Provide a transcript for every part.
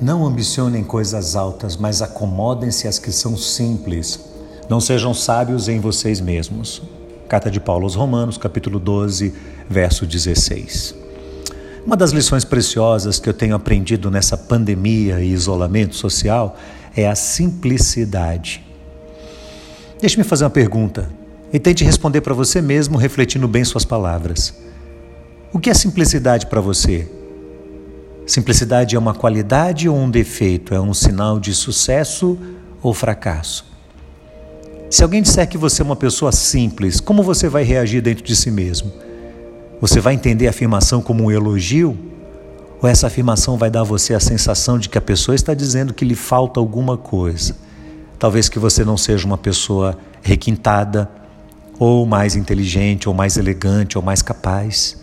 Não ambicionem coisas altas, mas acomodem-se às que são simples. Não sejam sábios em vocês mesmos. Carta de Paulo aos Romanos, capítulo 12, verso 16. Uma das lições preciosas que eu tenho aprendido nessa pandemia e isolamento social é a simplicidade. Deixe-me fazer uma pergunta e tente responder para você mesmo, refletindo bem suas palavras. O que é simplicidade para você? Simplicidade é uma qualidade ou um defeito? É um sinal de sucesso ou fracasso? Se alguém disser que você é uma pessoa simples, como você vai reagir dentro de si mesmo? Você vai entender a afirmação como um elogio? Ou essa afirmação vai dar a você a sensação de que a pessoa está dizendo que lhe falta alguma coisa? Talvez que você não seja uma pessoa requintada, ou mais inteligente, ou mais elegante, ou mais capaz.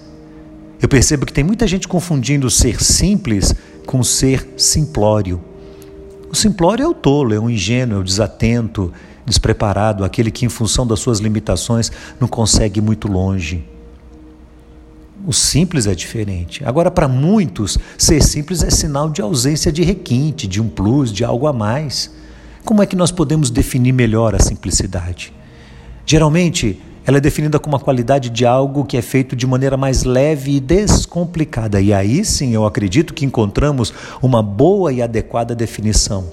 Eu percebo que tem muita gente confundindo ser simples com ser simplório. O simplório é o tolo, é o ingênuo, é o desatento, despreparado, aquele que, em função das suas limitações, não consegue ir muito longe. O simples é diferente. Agora, para muitos, ser simples é sinal de ausência de requinte, de um plus, de algo a mais. Como é que nós podemos definir melhor a simplicidade? Geralmente, ela é definida como a qualidade de algo que é feito de maneira mais leve e descomplicada. E aí sim eu acredito que encontramos uma boa e adequada definição.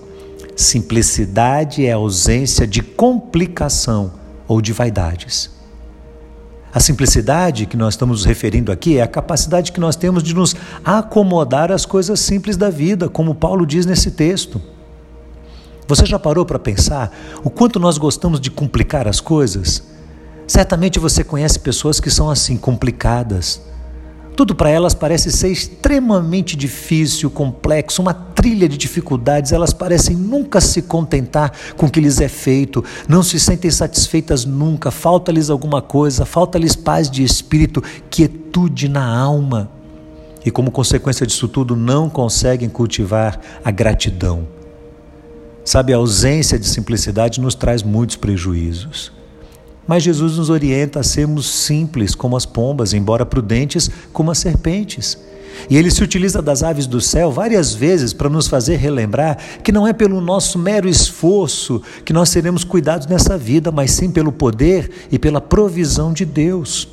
Simplicidade é ausência de complicação ou de vaidades. A simplicidade que nós estamos referindo aqui é a capacidade que nós temos de nos acomodar às coisas simples da vida, como Paulo diz nesse texto. Você já parou para pensar o quanto nós gostamos de complicar as coisas? Certamente você conhece pessoas que são assim, complicadas. Tudo para elas parece ser extremamente difícil, complexo, uma trilha de dificuldades. Elas parecem nunca se contentar com o que lhes é feito, não se sentem satisfeitas nunca. Falta-lhes alguma coisa, falta-lhes paz de espírito, quietude na alma. E como consequência disso tudo, não conseguem cultivar a gratidão. Sabe, a ausência de simplicidade nos traz muitos prejuízos. Mas Jesus nos orienta a sermos simples como as pombas, embora prudentes como as serpentes. E ele se utiliza das aves do céu várias vezes para nos fazer relembrar que não é pelo nosso mero esforço que nós seremos cuidados nessa vida, mas sim pelo poder e pela provisão de Deus.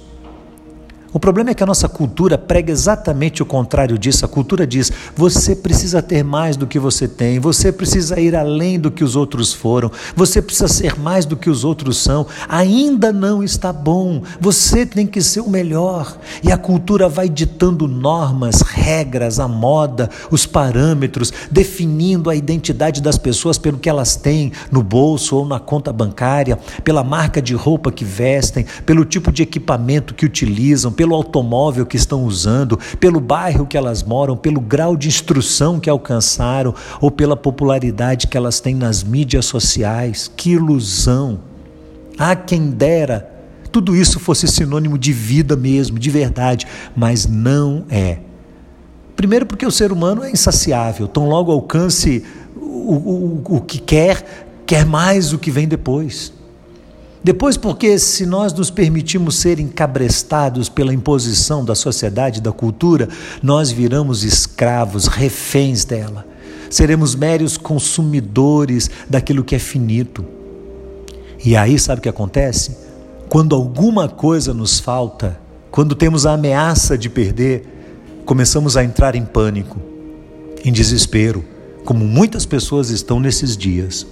O problema é que a nossa cultura prega exatamente o contrário disso. A cultura diz: você precisa ter mais do que você tem, você precisa ir além do que os outros foram, você precisa ser mais do que os outros são. Ainda não está bom, você tem que ser o melhor. E a cultura vai ditando normas, regras, a moda, os parâmetros, definindo a identidade das pessoas pelo que elas têm no bolso ou na conta bancária, pela marca de roupa que vestem, pelo tipo de equipamento que utilizam pelo automóvel que estão usando, pelo bairro que elas moram, pelo grau de instrução que alcançaram ou pela popularidade que elas têm nas mídias sociais. Que ilusão! Há quem dera tudo isso fosse sinônimo de vida mesmo, de verdade, mas não é. Primeiro, porque o ser humano é insaciável, tão logo alcance o, o, o que quer, quer mais o que vem depois. Depois, porque se nós nos permitimos ser encabrestados pela imposição da sociedade, da cultura, nós viramos escravos, reféns dela. Seremos meros consumidores daquilo que é finito. E aí, sabe o que acontece? Quando alguma coisa nos falta, quando temos a ameaça de perder, começamos a entrar em pânico, em desespero, como muitas pessoas estão nesses dias.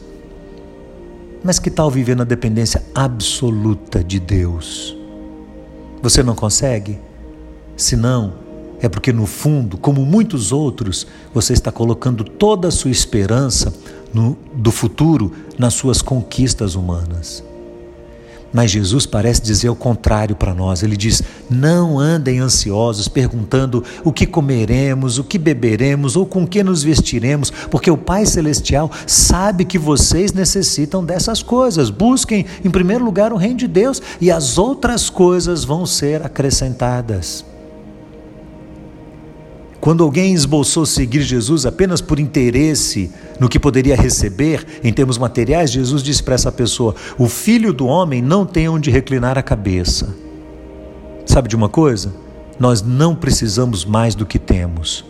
Mas que tal viver na dependência absoluta de Deus? Você não consegue? Se não, é porque no fundo, como muitos outros, você está colocando toda a sua esperança no, do futuro nas suas conquistas humanas. Mas Jesus parece dizer o contrário para nós. Ele diz: Não andem ansiosos perguntando o que comeremos, o que beberemos ou com que nos vestiremos, porque o Pai Celestial sabe que vocês necessitam dessas coisas. Busquem, em primeiro lugar, o Reino de Deus e as outras coisas vão ser acrescentadas. Quando alguém esboçou seguir Jesus apenas por interesse no que poderia receber em termos materiais, Jesus disse para essa pessoa: O filho do homem não tem onde reclinar a cabeça. Sabe de uma coisa? Nós não precisamos mais do que temos.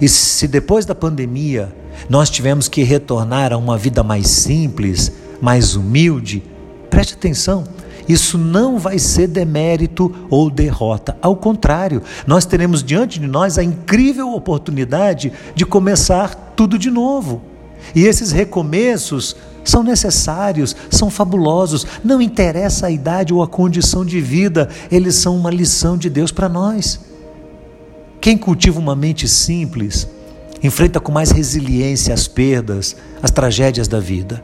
E se depois da pandemia nós tivemos que retornar a uma vida mais simples, mais humilde, preste atenção, isso não vai ser demérito ou derrota. Ao contrário, nós teremos diante de nós a incrível oportunidade de começar tudo de novo. E esses recomeços são necessários, são fabulosos, não interessa a idade ou a condição de vida, eles são uma lição de Deus para nós. Quem cultiva uma mente simples enfrenta com mais resiliência as perdas, as tragédias da vida.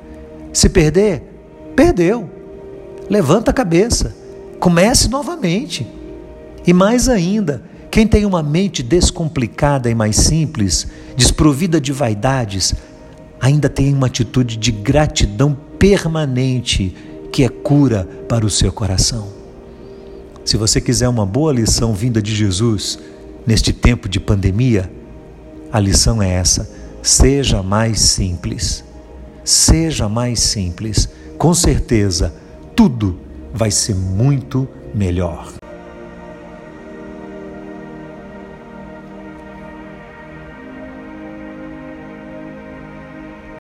Se perder, perdeu. Levanta a cabeça, comece novamente. E mais ainda, quem tem uma mente descomplicada e mais simples, desprovida de vaidades, ainda tem uma atitude de gratidão permanente que é cura para o seu coração. Se você quiser uma boa lição vinda de Jesus neste tempo de pandemia, a lição é essa: seja mais simples. Seja mais simples. Com certeza, tudo vai ser muito melhor.